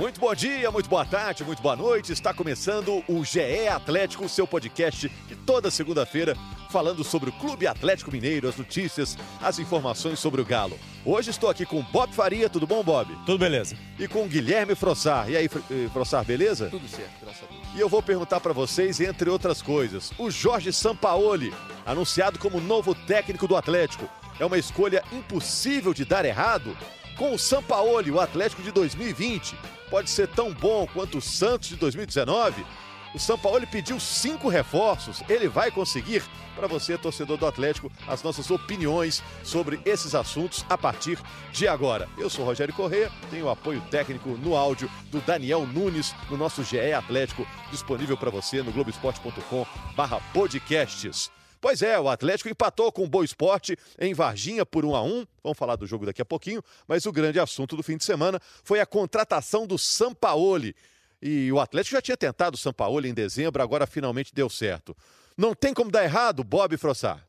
Muito bom dia, muito boa tarde, muito boa noite. Está começando o GE Atlético, seu podcast de toda segunda-feira, falando sobre o Clube Atlético Mineiro, as notícias, as informações sobre o Galo. Hoje estou aqui com Bob Faria, tudo bom, Bob? Tudo beleza. E com Guilherme Frossar. E aí, eh, Frossar, beleza? Tudo certo, graças a Deus. E eu vou perguntar para vocês, entre outras coisas, o Jorge Sampaoli, anunciado como novo técnico do Atlético, é uma escolha impossível de dar errado? Com o Sampaoli, o Atlético de 2020 pode ser tão bom quanto o Santos de 2019? O Sampaoli pediu cinco reforços. Ele vai conseguir? Para você, torcedor do Atlético, as nossas opiniões sobre esses assuntos a partir de agora. Eu sou Rogério Corrêa, tenho apoio técnico no áudio do Daniel Nunes, no nosso GE Atlético, disponível para você no globesport.com/podcasts. Pois é, o Atlético empatou com o Boa Esporte em Varginha por 1 a 1 Vamos falar do jogo daqui a pouquinho, mas o grande assunto do fim de semana foi a contratação do Sampaoli. E o Atlético já tinha tentado o Sampaoli em dezembro, agora finalmente deu certo. Não tem como dar errado, Bob Frossar?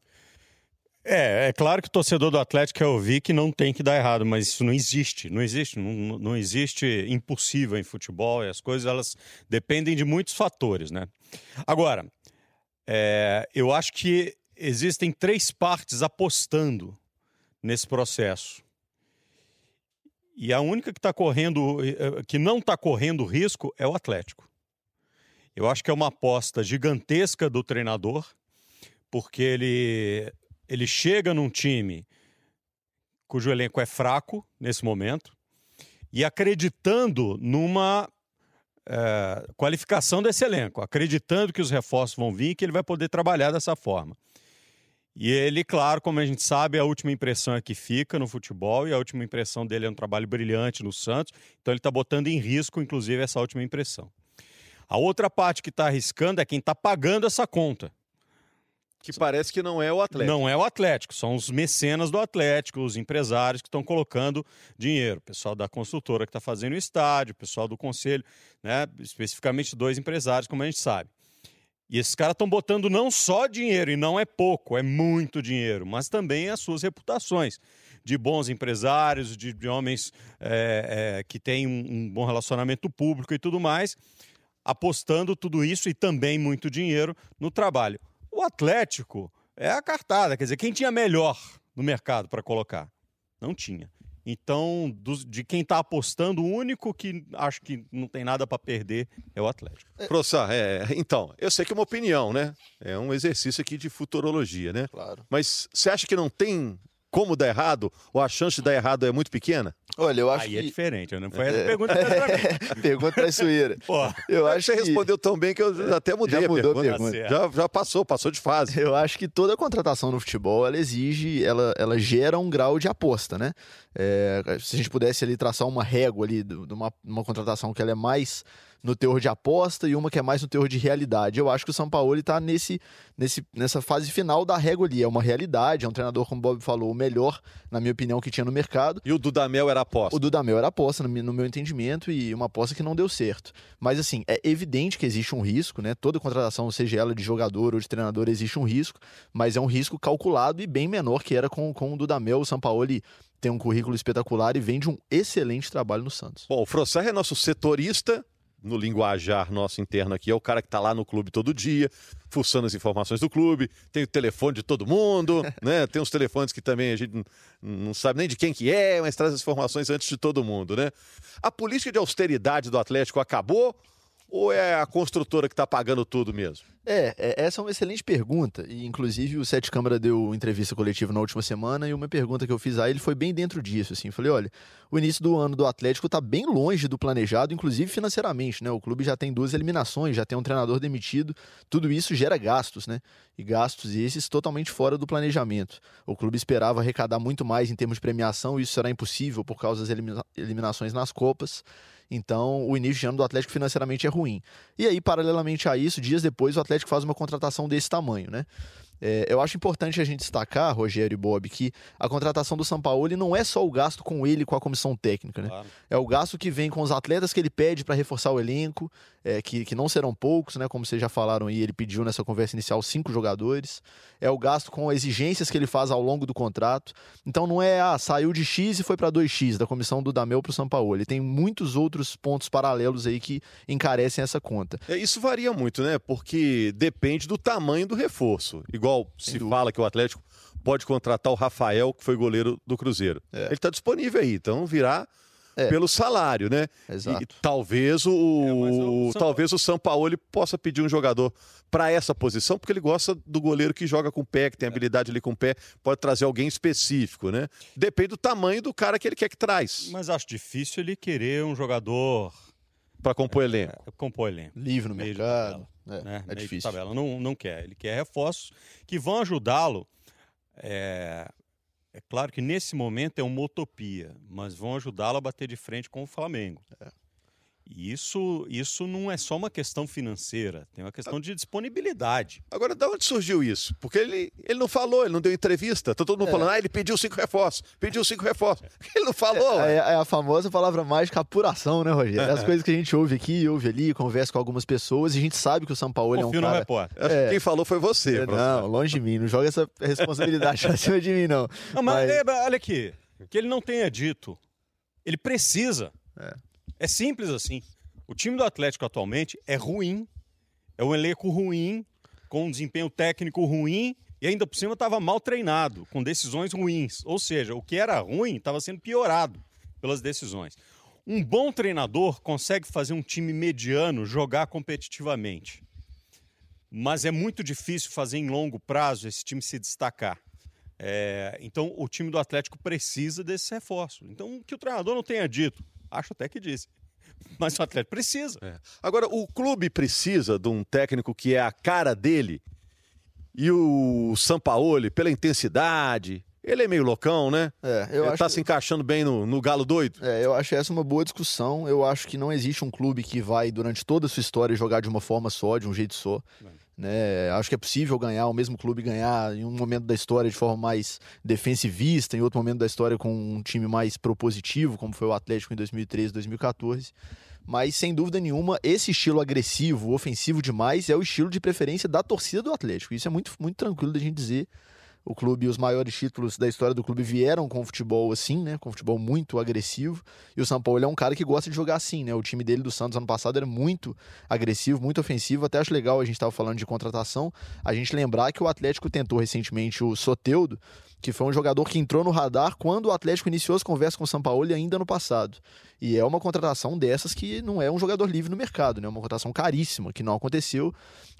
É, é claro que o torcedor do Atlético quer ouvir que não tem que dar errado, mas isso não existe, não existe, não, não existe impossível em futebol e as coisas elas dependem de muitos fatores, né? Agora, é, eu acho que existem três partes apostando nesse processo. E a única que está correndo, eh, que não está correndo risco é o Atlético. Eu acho que é uma aposta gigantesca do treinador, porque ele, ele chega num time cujo elenco é fraco nesse momento e acreditando numa é, qualificação desse elenco, acreditando que os reforços vão vir e que ele vai poder trabalhar dessa forma. E ele, claro, como a gente sabe, a última impressão é que fica no futebol e a última impressão dele é um trabalho brilhante no Santos, então ele está botando em risco, inclusive, essa última impressão. A outra parte que está arriscando é quem está pagando essa conta. Que parece que não é o Atlético. Não é o Atlético, são os mecenas do Atlético, os empresários que estão colocando dinheiro. O pessoal da construtora que está fazendo o estádio, o pessoal do conselho, né? especificamente dois empresários, como a gente sabe. E esses caras estão botando não só dinheiro, e não é pouco, é muito dinheiro, mas também as suas reputações de bons empresários, de, de homens é, é, que têm um, um bom relacionamento público e tudo mais, apostando tudo isso e também muito dinheiro no trabalho. O Atlético é a cartada, quer dizer, quem tinha melhor no mercado para colocar? Não tinha. Então, de quem está apostando, o único que acho que não tem nada para perder é o Atlético. É. Professor, é, então, eu sei que é uma opinião, né? É um exercício aqui de futurologia, né? Claro. Mas você acha que não tem como dar errado, ou a chance de dar errado é muito pequena? Olha, eu acho Aí que... é diferente, não foi essa é... pergunta mim. pergunta traiçoeira. Pô, eu acho você que... respondeu tão bem que eu até mudei já mudou a pergunta. A pergunta. Já, já passou, passou de fase. Eu acho que toda contratação no futebol, ela exige, ela, ela gera um grau de aposta, né? É, se a gente pudesse ali traçar uma régua ali de uma, uma contratação que ela é mais no teor de aposta e uma que é mais no teor de realidade. Eu acho que o São Paulo está nesse, nesse, nessa fase final da régua ali. É uma realidade, é um treinador, como o Bob falou, o melhor, na minha opinião, que tinha no mercado. E o Dudamel era aposta? O Dudamel era aposta, no meu entendimento, e uma aposta que não deu certo. Mas, assim, é evidente que existe um risco, né? Toda contratação, seja ela de jogador ou de treinador, existe um risco, mas é um risco calculado e bem menor que era com, com o Dudamel. O São Paulo tem um currículo espetacular e vem de um excelente trabalho no Santos. Bom, o Frossar é nosso setorista, no linguajar nosso interno aqui, é o cara que está lá no clube todo dia, fuçando as informações do clube, tem o telefone de todo mundo, né? Tem uns telefones que também a gente não sabe nem de quem que é, mas traz as informações antes de todo mundo, né? A política de austeridade do Atlético acabou ou é a construtora que está pagando tudo mesmo? É, é, essa é uma excelente pergunta. E, inclusive, o Sete Câmara deu entrevista coletiva na última semana e uma pergunta que eu fiz a ele foi bem dentro disso. Assim. Falei: olha, o início do ano do Atlético está bem longe do planejado, inclusive financeiramente. Né? O clube já tem duas eliminações, já tem um treinador demitido. Tudo isso gera gastos, né? E gastos esses totalmente fora do planejamento. O clube esperava arrecadar muito mais em termos de premiação e isso será impossível por causa das elimina eliminações nas Copas. Então, o início de ano do Atlético financeiramente é ruim. E aí, paralelamente a isso, dias depois, o Atlético faz uma contratação desse tamanho, né? É, eu acho importante a gente destacar, Rogério e Bob, que a contratação do Sampaoli não é só o gasto com ele com a comissão técnica, né? Claro. É o gasto que vem com os atletas que ele pede para reforçar o elenco, é, que, que não serão poucos, né? Como vocês já falaram aí, ele pediu nessa conversa inicial cinco jogadores. É o gasto com exigências que ele faz ao longo do contrato. Então não é, ah, saiu de X e foi para 2X da comissão do Damel para o Sampaoli. Tem muitos outros pontos paralelos aí que encarecem essa conta. É, isso varia muito, né? Porque depende do tamanho do reforço. Igual igual se fala que o Atlético pode contratar o Rafael, que foi goleiro do Cruzeiro. É. Ele está disponível aí, então virá é. pelo salário, né? Exato. E talvez o, é, o talvez o São Paulo possa pedir um jogador para essa posição, porque ele gosta do goleiro que joga com o pé, que tem é. habilidade ali com o pé, pode trazer alguém específico, né? Depende do tamanho do cara que ele quer que traz. Mas acho difícil ele querer um jogador para compor elenco. É, compor elenco. Livre no mercado. É, né? é difícil. Tabela. Não, não quer. Ele quer reforços que vão ajudá-lo. É, é claro que nesse momento é uma utopia, mas vão ajudá-lo a bater de frente com o Flamengo. É. E isso, isso não é só uma questão financeira, tem uma questão de disponibilidade. Agora, de onde surgiu isso? Porque ele, ele não falou, ele não deu entrevista. Tá todo mundo é. falando, ah, ele pediu cinco reforços, pediu cinco reforços. Ele não falou. É, é, é a famosa palavra mágica apuração, né, Rogério? É as coisas que a gente ouve aqui, ouve ali, conversa com algumas pessoas e a gente sabe que o São Paulo é um cara... É. Quem falou foi você. É, não, longe de mim, não joga essa responsabilidade pra cima de mim, não. Não, mas, mas... olha aqui, que ele não tenha dito, ele precisa. É. É simples assim. O time do Atlético atualmente é ruim, é um elenco ruim, com um desempenho técnico ruim e ainda por cima estava mal treinado, com decisões ruins. Ou seja, o que era ruim estava sendo piorado pelas decisões. Um bom treinador consegue fazer um time mediano jogar competitivamente. Mas é muito difícil fazer em longo prazo esse time se destacar. É, então, o time do Atlético precisa desse reforço. Então, que o treinador não tenha dito, Acho até que disse. Mas o atleta precisa. É. Agora, o clube precisa de um técnico que é a cara dele. E o Sampaoli, pela intensidade, ele é meio loucão, né? É, eu ele acho... tá se encaixando bem no, no galo doido. É, eu acho essa uma boa discussão. Eu acho que não existe um clube que vai, durante toda a sua história, jogar de uma forma só, de um jeito só. É. Né? Acho que é possível ganhar, o mesmo clube ganhar em um momento da história de forma mais defensivista, em outro momento da história com um time mais propositivo, como foi o Atlético em 2013, 2014. Mas, sem dúvida nenhuma, esse estilo agressivo, ofensivo demais, é o estilo de preferência da torcida do Atlético. Isso é muito, muito tranquilo da gente dizer o clube, os maiores títulos da história do clube vieram com futebol assim, né? Com futebol muito agressivo. E o São Paulo é um cara que gosta de jogar assim, né? O time dele do Santos ano passado era muito agressivo, muito ofensivo. Até acho legal a gente estava falando de contratação, a gente lembrar que o Atlético tentou recentemente o Soteudo que foi um jogador que entrou no radar quando o Atlético iniciou as conversas com o São Paulo ainda no passado. E é uma contratação dessas que não é um jogador livre no mercado, né? É uma contratação caríssima, que não aconteceu,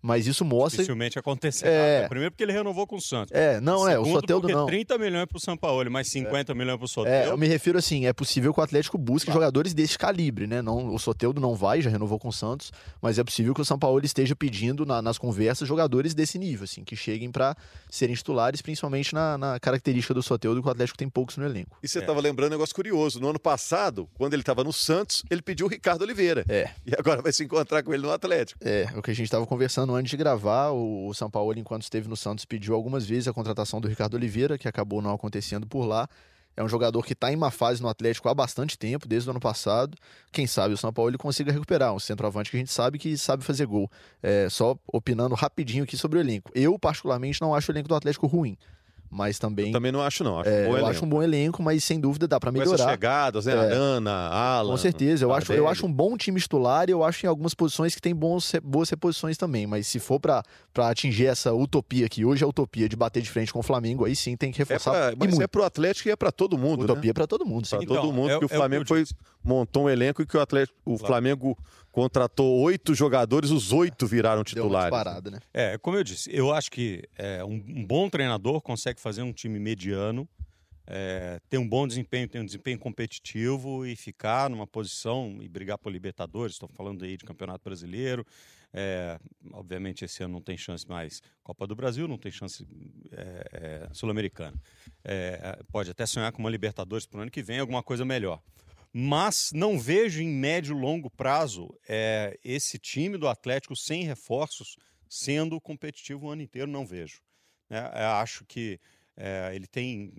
mas isso mostra... Dificilmente acontecerá. É... Né? Primeiro porque ele renovou com o Santos. É, não Segundo, é, o Soteldo não. 30 milhões para o São Paulo, mais 50 é. milhões para o Soteldo. É, eu me refiro assim, é possível que o Atlético busque jogadores desse calibre, né? Não, o Soteldo não vai, já renovou com o Santos, mas é possível que o São Paulo esteja pedindo na, nas conversas jogadores desse nível, assim, que cheguem para serem titulares, principalmente na, na característica do Soteldo que o Atlético tem poucos no elenco. E você estava é. lembrando um negócio curioso. No ano passado, quando ele estava no Santos, ele pediu o Ricardo Oliveira. É. E agora vai se encontrar com ele no Atlético. É, o que a gente estava conversando antes de gravar, o São Paulo, enquanto esteve no Santos, pediu algumas vezes a contratação do Ricardo Oliveira, que acabou não acontecendo por lá. É um jogador que está em uma fase no Atlético há bastante tempo, desde o ano passado. Quem sabe o São Paulo ele consiga recuperar. Um centroavante que a gente sabe que sabe fazer gol. É, só opinando rapidinho aqui sobre o elenco. Eu, particularmente, não acho o elenco do Atlético ruim mas também. Eu também não acho, não. Acho é, um bom eu acho um bom elenco, mas sem dúvida dá para melhorar. Com essas chegadas, né? É, Arana, Alan. Com certeza. Eu acho, eu acho um bom time titular e eu acho em algumas posições que tem bons, boas reposições também. Mas se for para atingir essa utopia, que hoje é a utopia de bater de frente com o Flamengo, aí sim tem que reforçar. É pra, mas muito. é pro Atlético e é para todo mundo. Utopia né? é para todo mundo, sim. Pra então, todo mundo, é, que o é Flamengo foi, montou um elenco e que o Atlético, o claro. Flamengo contratou oito jogadores, os oito viraram titulares. Parada, né? É, como eu disse, eu acho que é, um, um, bom treinador consegue fazer um time mediano, é, ter um bom desempenho, ter um desempenho competitivo e ficar numa posição e brigar por Libertadores. Estou falando aí de Campeonato Brasileiro. É, obviamente esse ano não tem chance mais Copa do Brasil, não tem chance é, é, sul-americana. É, pode até sonhar com uma Libertadores para o ano que vem, alguma coisa melhor mas não vejo em médio e longo prazo é, esse time do Atlético sem reforços sendo competitivo o ano inteiro, não vejo. Né? Eu acho que é, ele tem.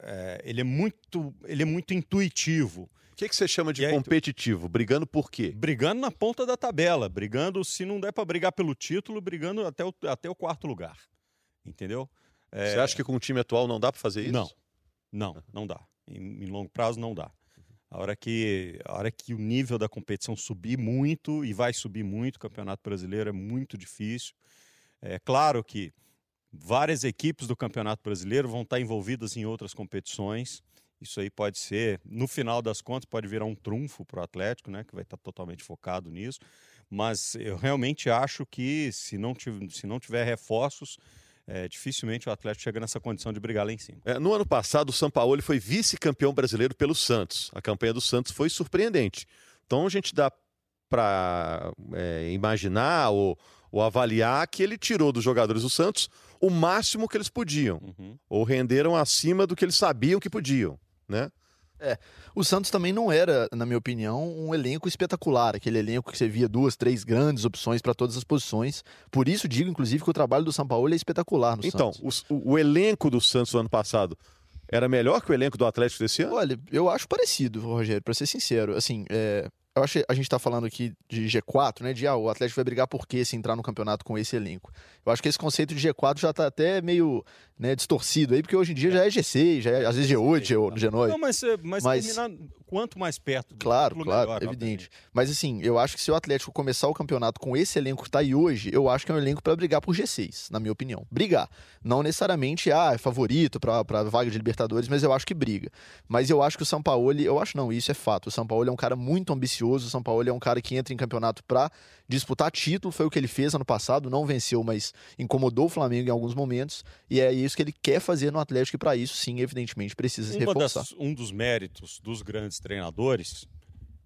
É, ele, é muito, ele é muito intuitivo. O que, que você chama de competitivo? Brigando por quê? Brigando na ponta da tabela, brigando, se não der para brigar pelo título, brigando até o, até o quarto lugar. Entendeu? É... Você acha que com o time atual não dá para fazer isso? Não, não, não dá. Em, em, longo prazo não dá. A hora, que, a hora que o nível da competição subir muito, e vai subir muito, o Campeonato Brasileiro é muito difícil. É claro que várias equipes do Campeonato Brasileiro vão estar envolvidas em outras competições. Isso aí pode ser, no final das contas, pode virar um trunfo para o Atlético, né, que vai estar totalmente focado nisso. Mas eu realmente acho que se não se não tiver reforços, é, dificilmente o Atlético chega nessa condição de brigar lá em cima. É, no ano passado, o Sampaoli foi vice-campeão brasileiro pelo Santos. A campanha do Santos foi surpreendente. Então a gente dá para é, imaginar ou, ou, avaliar que ele tirou dos jogadores do Santos o máximo que eles podiam, uhum. ou renderam acima do que eles sabiam que podiam, né? É, o Santos também não era, na minha opinião, um elenco espetacular, aquele elenco que você via duas, três grandes opções para todas as posições. Por isso digo, inclusive, que o trabalho do São Paulo é espetacular no então, Santos. Então, o, o, elenco do Santos no ano passado era melhor que o elenco do Atlético desse ano? Olha, eu acho parecido, Rogério, para ser sincero. Assim, é, eu acho que a gente está falando aqui de G4, né? De ah, o Atlético vai brigar por quê se entrar no campeonato com esse elenco? Eu acho que esse conceito de G4 já está até meio né, distorcido aí, porque hoje em dia já é G6, já é, às vezes G8, G9. Não, mas, eh, mas, mas terminar quanto mais perto do Claro, claro, melhor, evidente. Mas assim, eu acho que se o Atlético começar o campeonato com esse elenco que está aí hoje, eu acho que é um elenco para brigar por G6, na minha opinião. Brigar. Não necessariamente, ah, é favorito para vaga de Libertadores, mas eu acho que briga. Mas eu acho que o São Paulo, eu acho não, isso é fato. O São Paulo é um cara muito ambicioso, o São Paulo é um cara que entra em campeonato para disputar título, foi o que ele fez ano passado, não venceu, mas incomodou o Flamengo em alguns momentos, e é isso que ele quer fazer no Atlético, e para isso, sim, evidentemente, precisa se reforçar. Das, um dos méritos dos grandes treinadores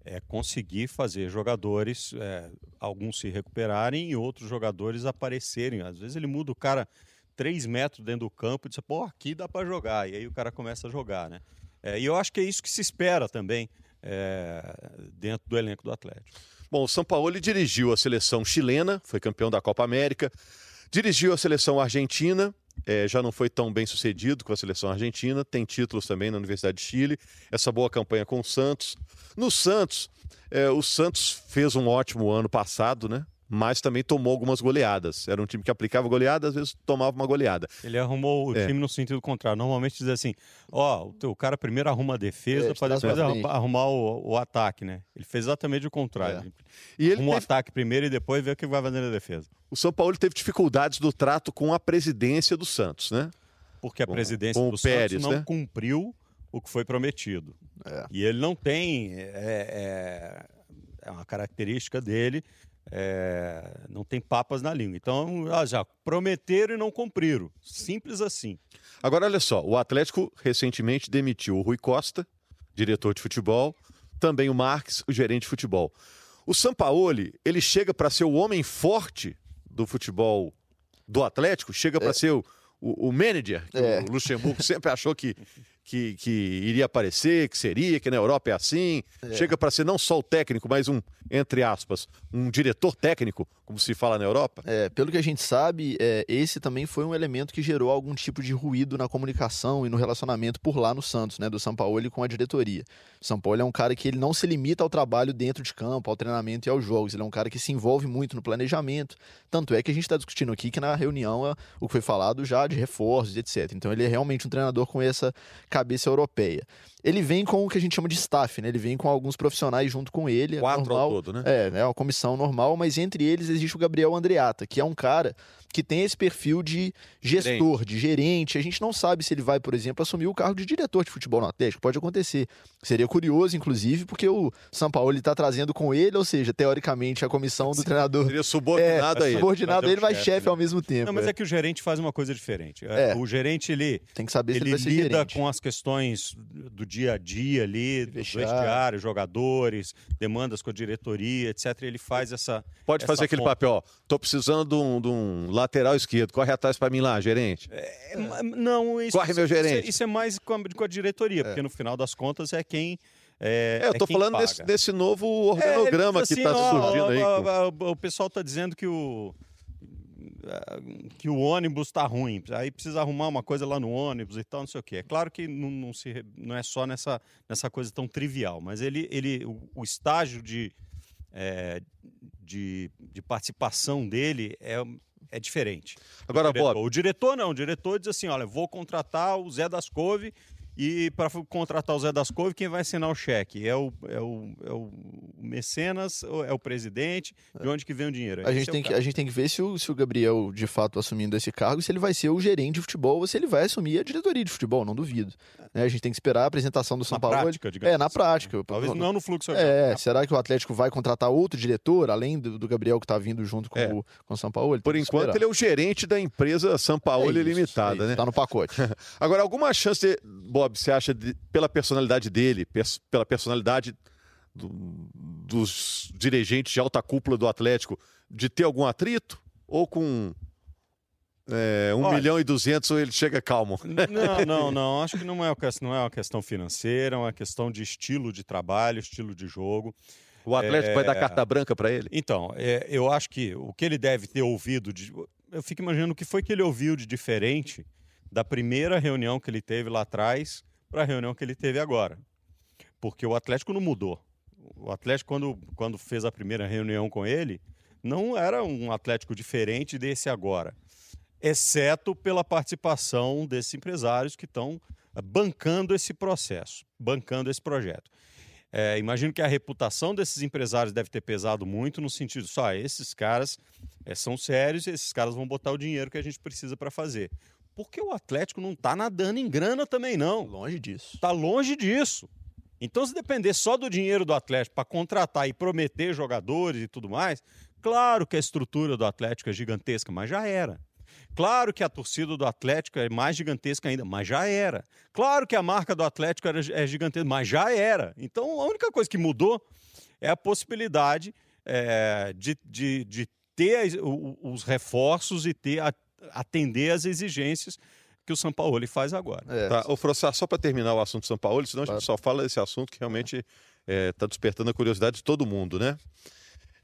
é conseguir fazer jogadores, é, alguns se recuperarem e outros jogadores aparecerem. Às vezes ele muda o cara três metros dentro do campo e diz, pô, aqui dá para jogar, e aí o cara começa a jogar, né? É, e eu acho que é isso que se espera também é, dentro do elenco do Atlético. Bom, o Sampaoli dirigiu a seleção chilena, foi campeão da Copa América, dirigiu a seleção argentina, é, já não foi tão bem sucedido com a seleção argentina, tem títulos também na Universidade de Chile, essa boa campanha com o Santos. No Santos, é, o Santos fez um ótimo ano passado, né? Mas também tomou algumas goleadas. Era um time que aplicava goleada, às vezes tomava uma goleada. Ele arrumou o é. time no sentido contrário. Normalmente diz assim: ó, o, teu, cara primeiro arruma a defesa é, para depois arrumar, arrumar o, o, ataque, né? Ele fez exatamente o contrário. É. E ele arruma teve... o ataque primeiro e depois vê o que vai fazer na defesa. O São Paulo teve dificuldades do trato com a presidência do Santos, né? Porque a com, presidência com do Pérez, Santos não né? cumpriu o que foi prometido. É. E ele não tem. É, é, é uma característica dele é, não tem papas na língua. Então, ah, já prometeram e não cumpriram. Simples assim. Agora, olha só: o Atlético recentemente demitiu o Rui Costa, diretor de futebol, também o Marques, o gerente de futebol. O Sampaoli, ele chega para ser o homem forte do futebol do Atlético, chega para é. ser o, o, o, manager, que é. o Luxemburgo sempre achou que que, que iria aparecer, que seria, que na Europa é assim. É. Chega para ser não só o técnico, mas um, entre aspas, um diretor técnico, como se fala na Europa? É, pelo que a gente sabe, é, esse também foi um elemento que gerou algum tipo de ruído na comunicação e no relacionamento por lá no Santos, né, do São Paulo com a diretoria. O São Paulo é um cara que ele não se limita ao trabalho dentro de campo, ao treinamento e aos jogos. Ele é um cara que se envolve muito no planejamento. Tanto é que a gente está discutindo aqui que na reunião o que foi falado já de reforços, etc. Então ele é realmente um treinador com essa cabeça europeia. Ele vem com o que a gente chama de staff, né? Ele vem com alguns profissionais junto com ele. É Quatro normal, ao todo, né? É, é uma comissão normal, mas entre eles existe o Gabriel Andreata, que é um cara que tem esse perfil de gestor, gerente. de gerente. A gente não sabe se ele vai, por exemplo, assumir o cargo de diretor de futebol no Atlético. Pode acontecer. Seria curioso, inclusive, porque o São Paulo está trazendo com ele, ou seja, teoricamente, a comissão do treinador. Seria subordinado é, a ele. Subordinado a ele, mas chefe né? ao mesmo tempo. Não, mas é. é. que o gerente faz uma coisa diferente. É. O gerente, ele. Tem que saber ele se ele vai lida gerente. com as questões do dia a dia ali, do vestiário, jogadores, demandas com a diretoria, etc. Ele faz essa. Pode essa fazer aquele papel, ó. Tô precisando de um, de um lateral esquerdo corre atrás para mim lá, gerente. É, não, isso, corre meu gerente. Isso é, isso é mais com a, com a diretoria, é. porque no final das contas é quem é, é, eu tô é falando desse, desse, novo organograma é, assim, que está surgindo ó, aí. Ó, ó, o pessoal está dizendo que o que o ônibus está ruim, aí precisa arrumar uma coisa lá no ônibus e tal, não sei o quê. É claro que não, não, se, não é só nessa, nessa coisa tão trivial, mas ele, ele o, o estágio de, é, de, de, participação dele é, é diferente. Agora, o diretor, Bob. O diretor não, o diretor diz assim: olha, vou contratar o Zé das Couve e para contratar o Zé das Couve, quem vai assinar o cheque? É o, é o, é o mecenas, é o presidente? De onde que vem o dinheiro? A gente, é tem que, a gente tem que ver se o, se o Gabriel, de fato, assumindo esse cargo, se ele vai ser o gerente de futebol ou se ele vai assumir a diretoria de futebol, não duvido. Né? A gente tem que esperar a apresentação do São na Paulo. Prática, digamos é, na assim. prática. Talvez não no fluxo. É, será que o Atlético vai contratar outro diretor, além do, do Gabriel que está vindo junto com, É. o, com o São Paulo? Por enquanto, ele é o gerente da empresa São Paulo Limitada, né? Tá no pacote. Agora, alguma chance, de- Bob, você acha, de- pela personalidade dele, pers- pela personalidade do- dos dirigentes de alta cúpula do Atlético, de ter algum atrito? Ou com é, 1 Olha. milhão e 200 ele chega calmo? Não, não, não. Acho que não é, uma questão- não é uma questão financeira, é uma questão de estilo de trabalho, estilo de jogo. O Atlético É. vai dar carta branca para ele? Então, é, eu acho que o que ele deve ter ouvido, de, eu fico imaginando o que foi que ele ouviu de diferente da primeira reunião que ele teve lá atrás para a reunião que ele teve agora. Porque o Atlético não mudou. O Atlético, quando, quando fez a primeira reunião com ele, não era um Atlético diferente desse agora. Exceto pela participação desses empresários que estão bancando esse processo, bancando esse projeto. É, imagino que a reputação desses empresários deve ter pesado muito no sentido só esses caras é, são sérios esses caras vão botar o dinheiro que a gente precisa para fazer. Porque o Atlético não está nadando em grana também não. Longe disso. Está longe disso. Então, se depender só do dinheiro do Atlético para contratar e prometer jogadores e tudo mais, claro que a estrutura do Atlético é gigantesca, mas já era. Claro que a torcida do Atlético é mais gigantesca ainda, mas já era. Claro que a marca do Atlético era, é gigantesca, mas já era. Então, a única coisa que mudou é a possibilidade é, de, de, de ter os reforços e ter a- atender às exigências que o São Paulo faz agora. É, Tá, ô só para terminar o assunto São Paulo, senão a Claro. gente só fala desse assunto que realmente está despertando a curiosidade de todo mundo, né?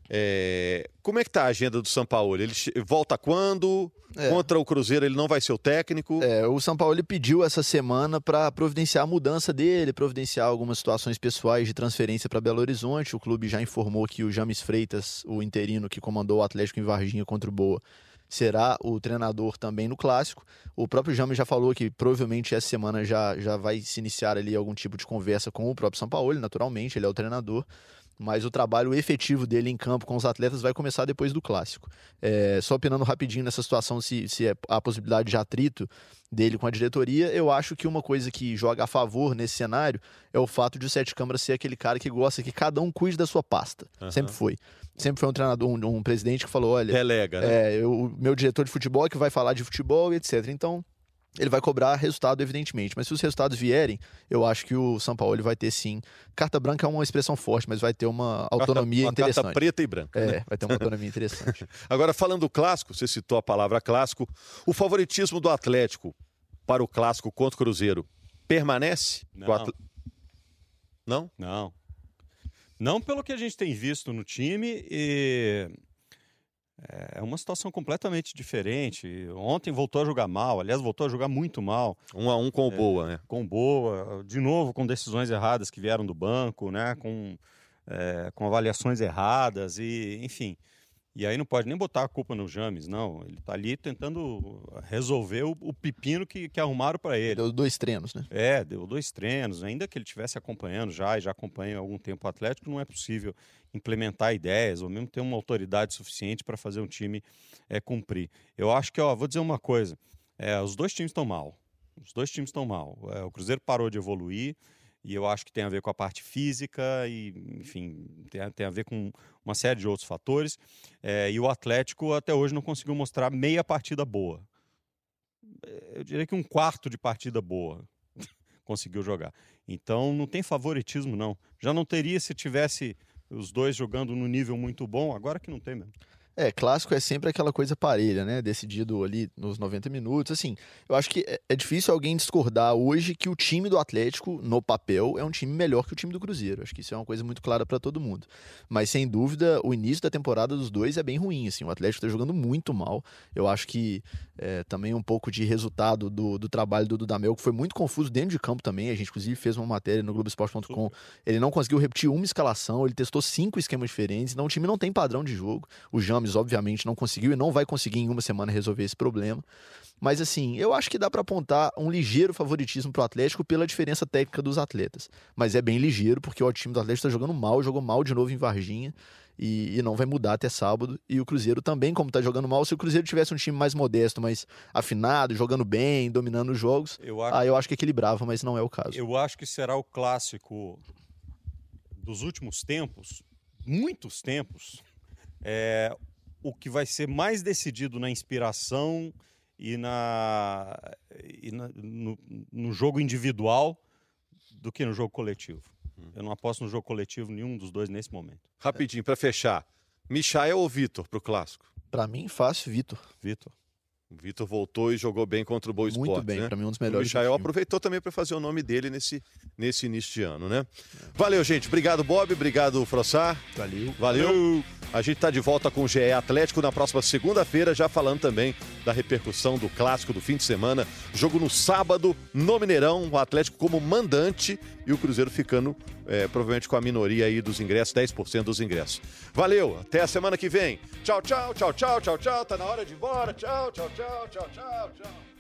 É, como é que tá a agenda do São Paulo? Ele volta quando? É. Contra o Cruzeiro ele não vai ser o técnico? É, o São Paulo ele pediu essa semana para providenciar a mudança dele, providenciar algumas situações pessoais de transferência para Belo Horizonte. O clube já informou que o James Freitas, o interino que comandou o Atlético em Varginha contra o Boa, será o treinador também no clássico. O próprio James já falou que provavelmente essa semana já, já vai se iniciar ali algum tipo de conversa com o próprio São Paulo, naturalmente, ele é o treinador. Mas o trabalho efetivo dele em campo com os atletas vai começar depois do clássico. É, só opinando rapidinho nessa situação, se, se é a possibilidade de atrito dele com a diretoria, eu acho que uma coisa que joga a favor nesse cenário é o fato de o Sete Câmara ser aquele cara que gosta que cada um cuide da sua pasta. Aham. Sempre foi. Sempre foi um treinador, um, um presidente que falou: olha, Delega, né? é, o meu diretor de futebol é que vai falar de futebol e etc. Então, ele vai cobrar resultado, evidentemente. Mas se os resultados vierem, eu acho que o São Paulo ele vai ter sim. Carta branca é uma expressão forte, mas vai ter uma autonomia uma interessante. carta preta e branca. né? É, vai ter uma autonomia interessante. Agora, falando do clássico, você citou a palavra clássico, o favoritismo do Atlético para o clássico contra o Cruzeiro permanece? Não. Não? Não. Não pelo que a gente tem visto no time e é uma situação completamente diferente. Ontem voltou a jogar mal, aliás, voltou a jogar muito mal, Um a um com o É. Boa, né? com boa, de novo com decisões erradas que vieram do banco, né? Com, é, com avaliações erradas e, enfim. E aí não pode nem botar a culpa no James, não. Ele está ali tentando resolver o, o pepino que, que arrumaram para ele. Deu dois treinos, né? É, deu dois treinos. Ainda que ele estivesse acompanhando já e já acompanha há algum tempo o Atlético, não é possível implementar ideias ou mesmo ter uma autoridade suficiente para fazer um time é, cumprir. Eu acho que, ó, vou dizer uma coisa: é, os dois times estão mal. Os dois times estão mal. É, o Cruzeiro parou de evoluir e eu acho que tem a ver com a parte física e, enfim, tem a, tem a ver com uma série de outros fatores. É, e o Atlético até hoje não conseguiu mostrar meia partida boa. É, Eu diria que um quarto de partida boa conseguiu jogar. Então não tem favoritismo, não. Já não teria se tivesse os dois jogando no nível muito bom, agora que não tem mesmo. É, clássico é sempre aquela coisa parelha, né? Decidido ali nos 90 minutos. Assim, eu acho que é, é difícil alguém discordar hoje que o time do Atlético, no papel, é um time melhor que o time do Cruzeiro. Acho que isso é uma coisa muito clara para todo mundo. Mas, sem dúvida, o início da temporada dos dois é bem ruim. Assim, o Atlético tá jogando muito mal. Eu acho que é, também um pouco de resultado do, do trabalho do Dudamel, que foi muito confuso dentro de campo também. A gente, inclusive, fez uma matéria no Globoesporte.com. Ele não conseguiu repetir uma escalação, ele testou cinco esquemas diferentes. Então, o time não tem padrão de jogo. O James, obviamente, não conseguiu e não vai conseguir em uma semana resolver esse problema. Mas assim, eu acho que dá para apontar um ligeiro favoritismo pro Atlético pela diferença técnica dos atletas. Mas é bem ligeiro, porque o time do Atlético tá jogando mal, jogou mal de novo em Varginha. E, e, não vai mudar até sábado. E o Cruzeiro também, como tá jogando mal, se o Cruzeiro tivesse um time mais modesto, mais afinado, jogando bem, dominando os jogos, eu acho, aí eu acho que equilibrava, mas não é o caso. Eu acho que será o clássico dos últimos tempos, muitos tempos, é, o que vai ser mais decidido na inspiração e, na, e na no, no, jogo individual do que no jogo coletivo. Hum. Eu não aposto no jogo coletivo nenhum dos dois nesse momento. Rapidinho, para fechar. Michael ou Vitor para o clássico? Para mim, fácil, Vitor. Vitor. O Vitor voltou e jogou bem contra o Boa Esporte. Muito bem, né? para mim um dos melhores. O Michael aproveitou também para fazer o nome dele nesse, nesse início de ano, né? Valeu, gente. Obrigado, Bob. Obrigado, Frossar. Valeu. Valeu. Valeu. A gente está de volta com o GE Atlético na próxima segunda-feira, já falando também da repercussão do clássico do fim de semana. Jogo no sábado, no Mineirão, o Atlético como mandante e o Cruzeiro ficando é, provavelmente com a minoria aí dos ingressos, 10% dos ingressos. Valeu, até a semana que vem. Tchau, tchau, tchau, tchau, tchau, tchau. Tá na hora de ir embora. Tchau, tchau, tchau, tchau, tchau, tchau.